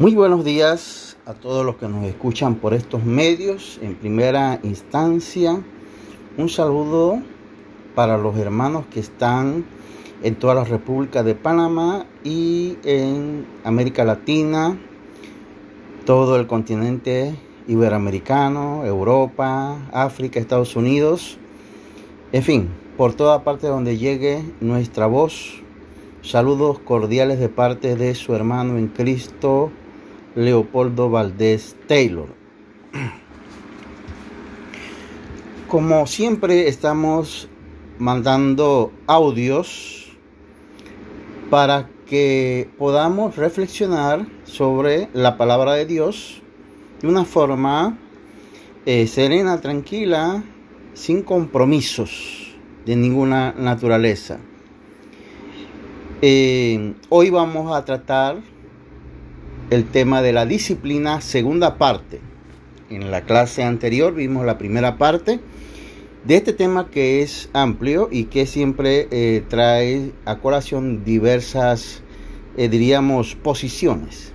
Muy buenos días a todos los que nos escuchan por estos medios. En primera instancia, un saludo para los hermanos que están en toda la República de Panamá y en América Latina, todo el continente iberoamericano, Europa, África, Estados Unidos, en fin, por toda parte donde llegue nuestra voz. Saludos cordiales de parte de su hermano en Cristo, Leopoldo Valdés Taylor. Como siempre estamos mandando audios para que podamos reflexionar sobre la palabra de Dios de una forma eh, serena, tranquila, sin compromisos de ninguna naturaleza. Eh, hoy vamos a tratar el tema de la disciplina, segunda parte. En la clase anterior vimos la primera parte de este tema que es amplio y que siempre eh, trae a colación diversas, eh, diríamos, posiciones.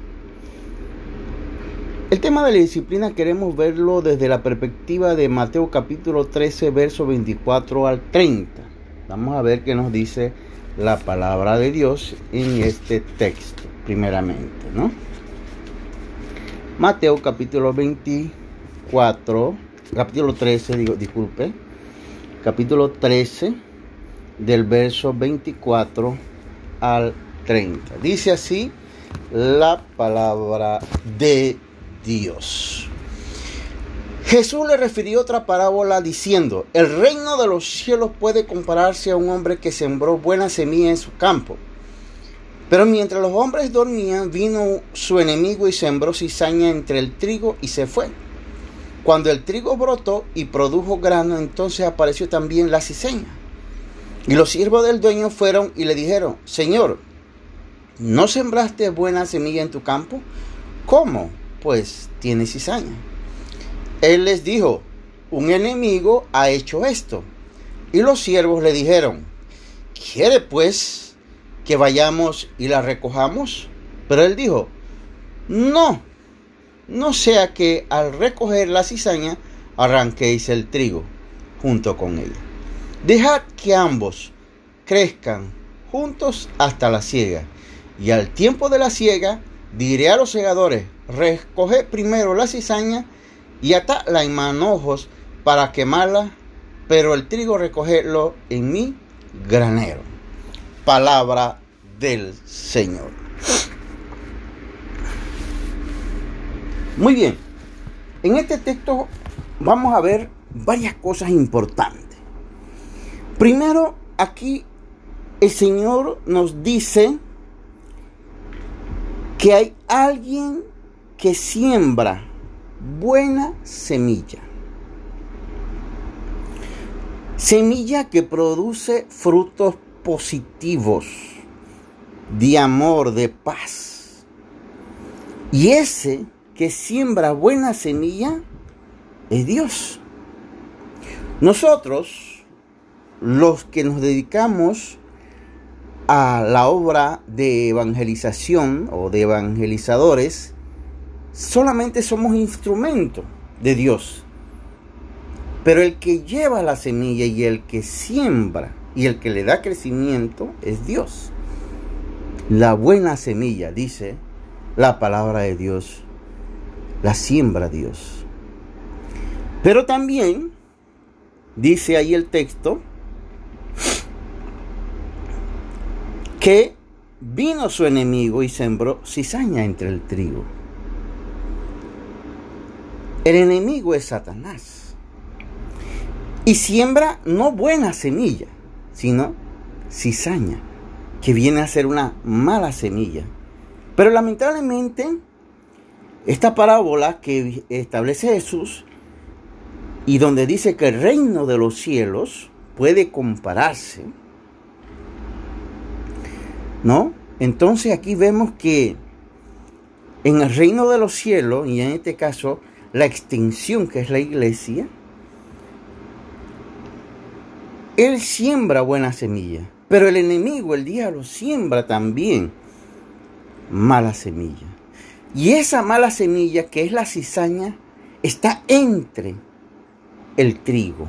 El tema de la disciplina queremos verlo desde la perspectiva de Mateo capítulo 13, verso 24 al 30. Vamos a ver qué nos dice la palabra de Dios en este texto, primeramente, ¿no? Mateo capítulo 24, capítulo 13, digo, disculpe, capítulo 13 del verso 24 al 30. Dice así la palabra de Dios. Jesús le refirió otra parábola diciendo, el reino de los cielos puede compararse a un hombre que sembró buena semilla en su campo. Pero mientras los hombres dormían, vino su enemigo y sembró cizaña entre el trigo y se fue. Cuando el trigo brotó y produjo grano, entonces apareció también la cizaña. Y los siervos del dueño fueron y le dijeron, Señor, ¿no sembraste buena semilla en tu campo? ¿Cómo? Pues tiene cizaña. Él les dijo, un enemigo ha hecho esto. Y los siervos le dijeron, ¿quiere pues que vayamos y la recojamos? Pero él dijo, no, no sea que al recoger la cizaña arranquéis el trigo junto con ella. Dejad que ambos crezcan juntos hasta la siega. Y al tiempo de la siega diré a los segadores, recoged primero la cizaña y atadla en manojos para quemarla, pero el trigo recogedlo en mi granero palabra del Señor. Muy bien, en este texto vamos a ver varias cosas importantes. Primero, aquí el Señor nos dice que hay alguien que siembra buena semilla. Semilla que produce frutos positivos, de amor, de paz. Y ese que siembra buena semilla es Dios. Nosotros, los que nos dedicamos a la obra de evangelización o de evangelizadores, solamente somos instrumentos de Dios. Pero el que lleva la semilla y el que siembra y el que le da crecimiento es Dios. La buena semilla, dice la palabra de Dios, la siembra Dios. Pero también dice ahí el texto que vino su enemigo y sembró cizaña entre el trigo. El enemigo es Satanás. Y siembra no buena semilla, sino cizaña, que viene a ser una mala semilla. Pero lamentablemente, esta parábola que establece Jesús y donde dice que el reino de los cielos puede compararse, ¿no? Entonces aquí vemos que en el reino de los cielos, y en este caso la extensión que es la iglesia, él siembra buena semilla, pero el enemigo, el diablo, siembra también mala semilla. Y esa mala semilla, que es la cizaña, está entre el trigo.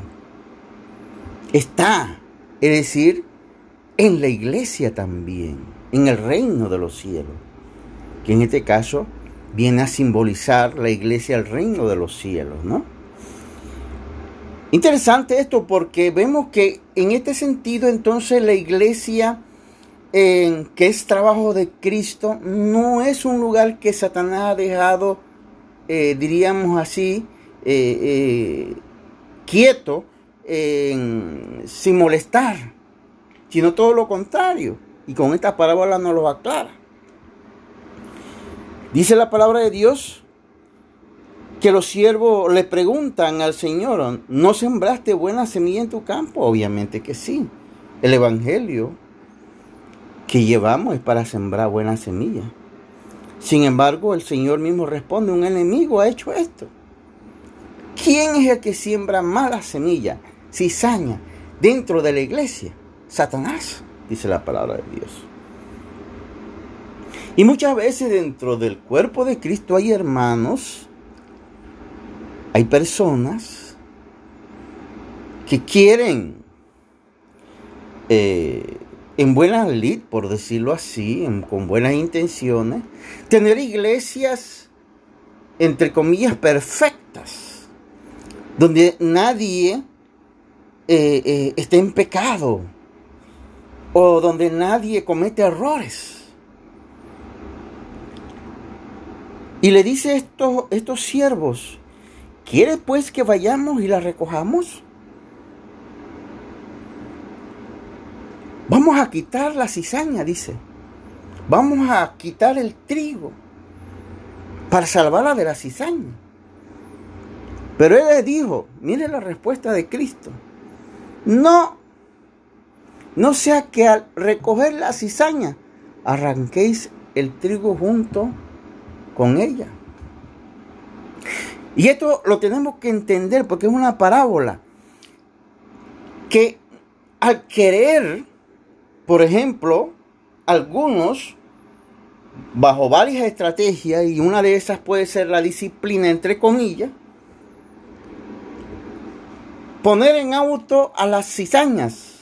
Está, es decir, en la iglesia también, en el reino de los cielos, que en este caso viene a simbolizar la iglesia, el reino de los cielos, ¿no? Interesante esto porque vemos que en este sentido entonces la iglesia que es trabajo de Cristo no es un lugar que Satanás ha dejado, eh, diríamos así, eh, eh, quieto, sin molestar, sino todo lo contrario. Y con esta parábola nos lo aclara. Dice la palabra de Dios que los siervos le preguntan al Señor, ¿no sembraste buena semilla en tu campo? Obviamente que sí. El Evangelio que llevamos es para sembrar buena semilla. Sin embargo, el Señor mismo responde, un enemigo ha hecho esto. ¿Quién es el que siembra mala semilla, cizaña, dentro de la iglesia? Satanás, dice la palabra de Dios. Y muchas veces dentro del cuerpo de Cristo hay hermanos, hay personas que quieren eh, en buena lid, por decirlo así, con buenas intenciones, tener iglesias, entre comillas, perfectas, donde nadie eh, eh, esté en pecado o donde nadie comete errores. Y le dice estos, estos siervos, ¿quiere pues que vayamos y la recojamos? Vamos a quitar la cizaña, dice. Vamos a quitar el trigo para salvarla de la cizaña. Pero él le dijo, mire la respuesta de Cristo. No, no sea que al recoger la cizaña arranquéis el trigo junto con ella. Y esto lo tenemos que entender porque es una parábola que al querer por ejemplo, algunos, bajo varias estrategias, y una de esas puede ser la disciplina, entre comillas, poner en auto a las cizañas.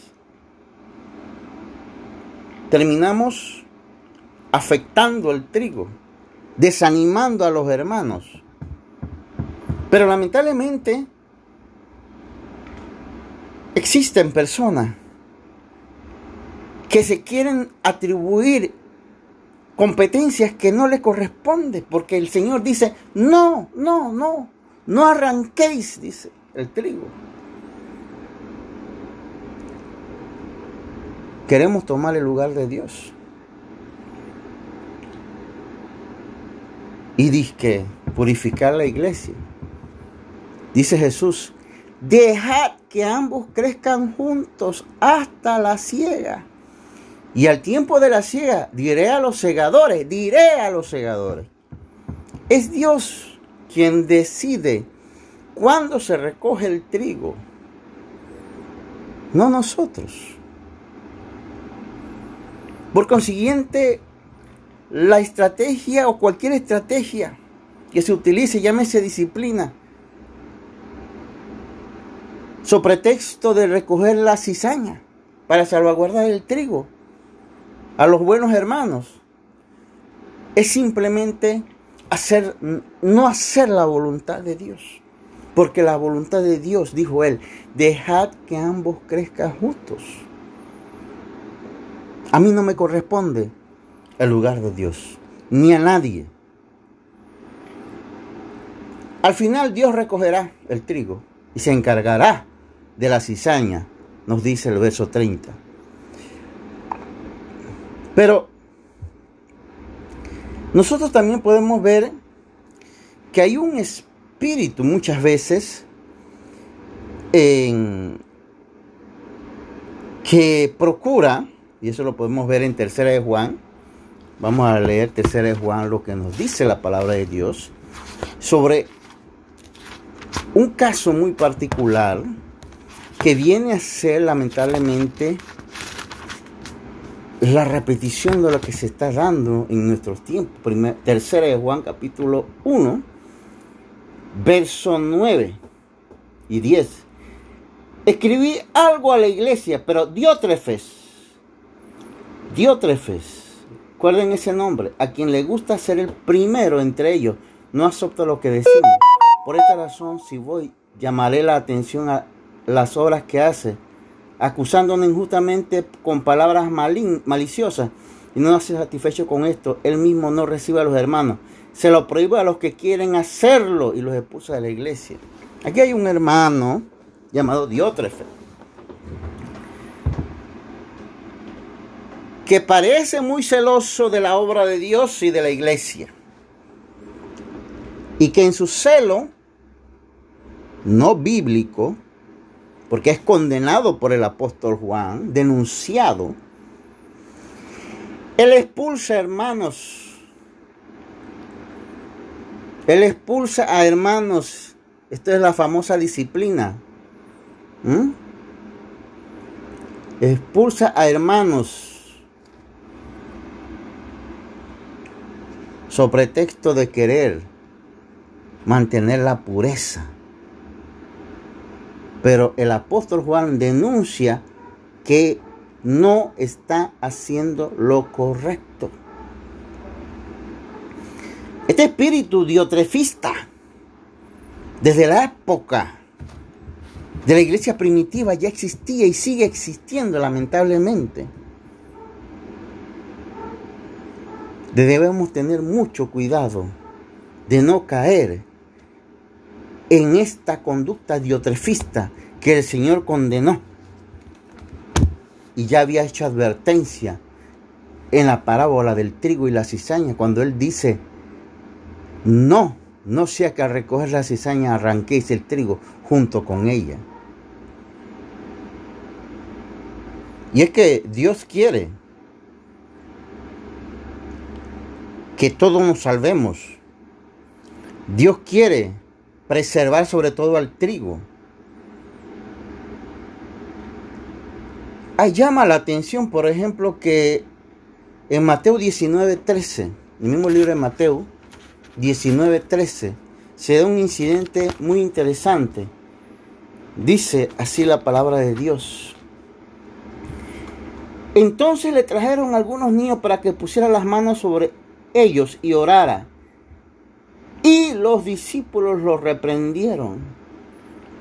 Terminamos afectando el trigo, desanimando a los hermanos. Pero lamentablemente existen personas que se quieren atribuir competencias que no le corresponden, porque el Señor dice, no, no, no, no arranquéis, dice el trigo. Queremos tomar el lugar de Dios. Y dice que purificar la iglesia. Dice Jesús, dejad que ambos crezcan juntos hasta la ciega. Y al tiempo de la ciega diré a los segadores, diré a los segadores. Es Dios quien decide cuándo se recoge el trigo, no nosotros. Por consiguiente, la estrategia o cualquier estrategia que se utilice, llámese disciplina, sobre pretexto de recoger la cizaña para salvaguardar el trigo, a los buenos hermanos es simplemente hacer, no hacer la voluntad de Dios. Porque la voluntad de Dios, dijo él, dejad que ambos crezcan justos. A mí no me corresponde el lugar de Dios, ni a nadie. Al final Dios recogerá el trigo y se encargará de la cizaña, nos dice el verso 30. Pero nosotros también podemos ver que hay un espíritu muchas veces que procura, y eso lo podemos ver en Tercera de Juan, vamos a leer Tercera de Juan lo que nos dice la palabra de Dios sobre un caso muy particular que viene a ser lamentablemente la repetición de lo que se está dando en nuestros tiempos. tercera de Juan capítulo 1, verso 9 y 10. Escribí algo a la iglesia, pero Diótrefes, Diótrefes, recuerden ese nombre, a quien le gusta ser el primero entre ellos, no acepta lo que decimos. Por esta razón, si voy, llamaré la atención a las obras que hace acusándonos injustamente con palabras maliciosas y no hace satisfecho con esto, él mismo no recibe a los hermanos. Se lo prohíbe a los que quieren hacerlo y los expulsa de la iglesia. Aquí hay un hermano llamado Diótrefe que parece muy celoso de la obra de Dios y de la iglesia. Y que en su celo no bíblico porque es condenado por el apóstol Juan, denunciado. Él expulsa hermanos. Él expulsa a hermanos. Esto es la famosa disciplina. Expulsa a hermanos. Sobre texto de querer mantener la pureza. Pero el apóstol Juan denuncia que no está haciendo lo correcto. Este espíritu diotrefista, desde la época de la iglesia primitiva, ya existía y sigue existiendo lamentablemente. Debemos tener mucho cuidado de no caer en esta conducta diotrefista que el Señor condenó. Y ya había hecho advertencia en la parábola del trigo y la cizaña, cuando Él dice, no, no sea que al recoger la cizaña arranquéis el trigo junto con ella. Y es que Dios quiere que todos nos salvemos. Dios quiere preservar sobre todo al trigo. Ahí llama la atención, por ejemplo, que en Mateo 19:13, el mismo libro de Mateo 19:13, se da un incidente muy interesante. Dice así la palabra de Dios. Entonces le trajeron algunos niños para que pusiera las manos sobre ellos y orara. Y los discípulos los reprendieron.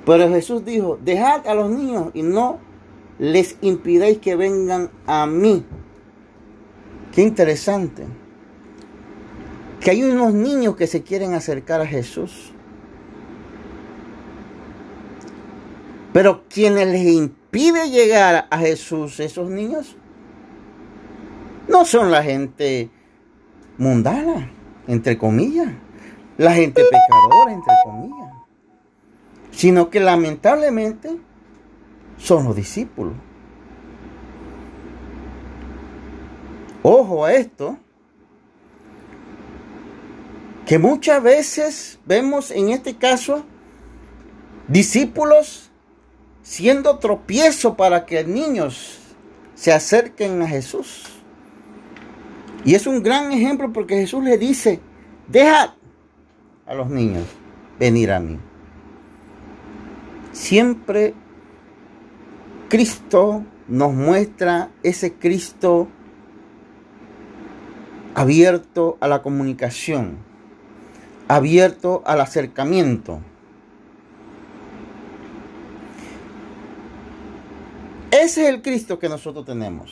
Pero Jesús dijo, dejad a los niños y no les impidáis que vengan a mí. Qué interesante. Que hay unos niños que se quieren acercar a Jesús. Pero quienes les impide llegar a Jesús, esos niños, no son la gente mundana, entre comillas la gente pecadora, entre comillas, sino que lamentablemente son los discípulos. Ojo a esto, que muchas veces vemos en este caso discípulos siendo tropiezo para que niños se acerquen a Jesús. Y es un gran ejemplo porque Jesús le dice, deja a los niños venir a mí. Siempre Cristo nos muestra ese Cristo abierto a la comunicación, abierto al acercamiento. Ese es el Cristo que nosotros tenemos,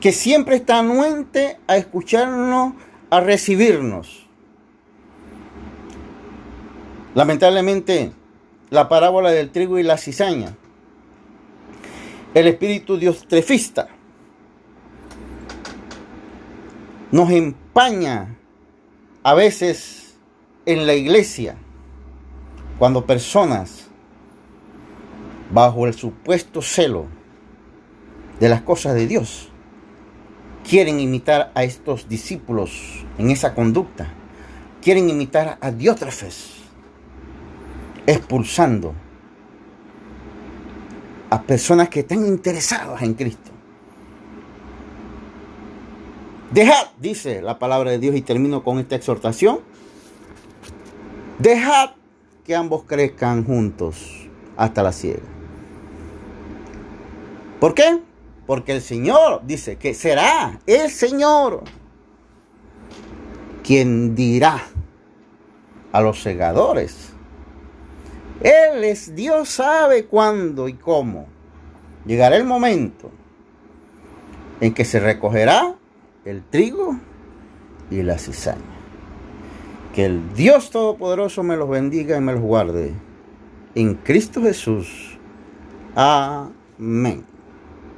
que siempre está anuente a escucharnos, a recibirnos. Lamentablemente, la parábola del trigo y la cizaña, el espíritu diostrefista, nos empaña a veces en la iglesia cuando personas bajo el supuesto celo de las cosas de Dios quieren imitar a estos discípulos en esa conducta, quieren imitar a Diótrefes expulsando a personas que están interesadas en Cristo. Dejad, dice la palabra de Dios y termino con esta exhortación. Dejad que ambos crezcan juntos hasta la siega. ¿Por qué? Porque el Señor dice que será el Señor quien dirá a los segadores. Él es Dios sabe cuándo y cómo. Llegará el momento en que se recogerá el trigo y la cizaña. Que el Dios Todopoderoso me los bendiga y me los guarde. En Cristo Jesús. Amén.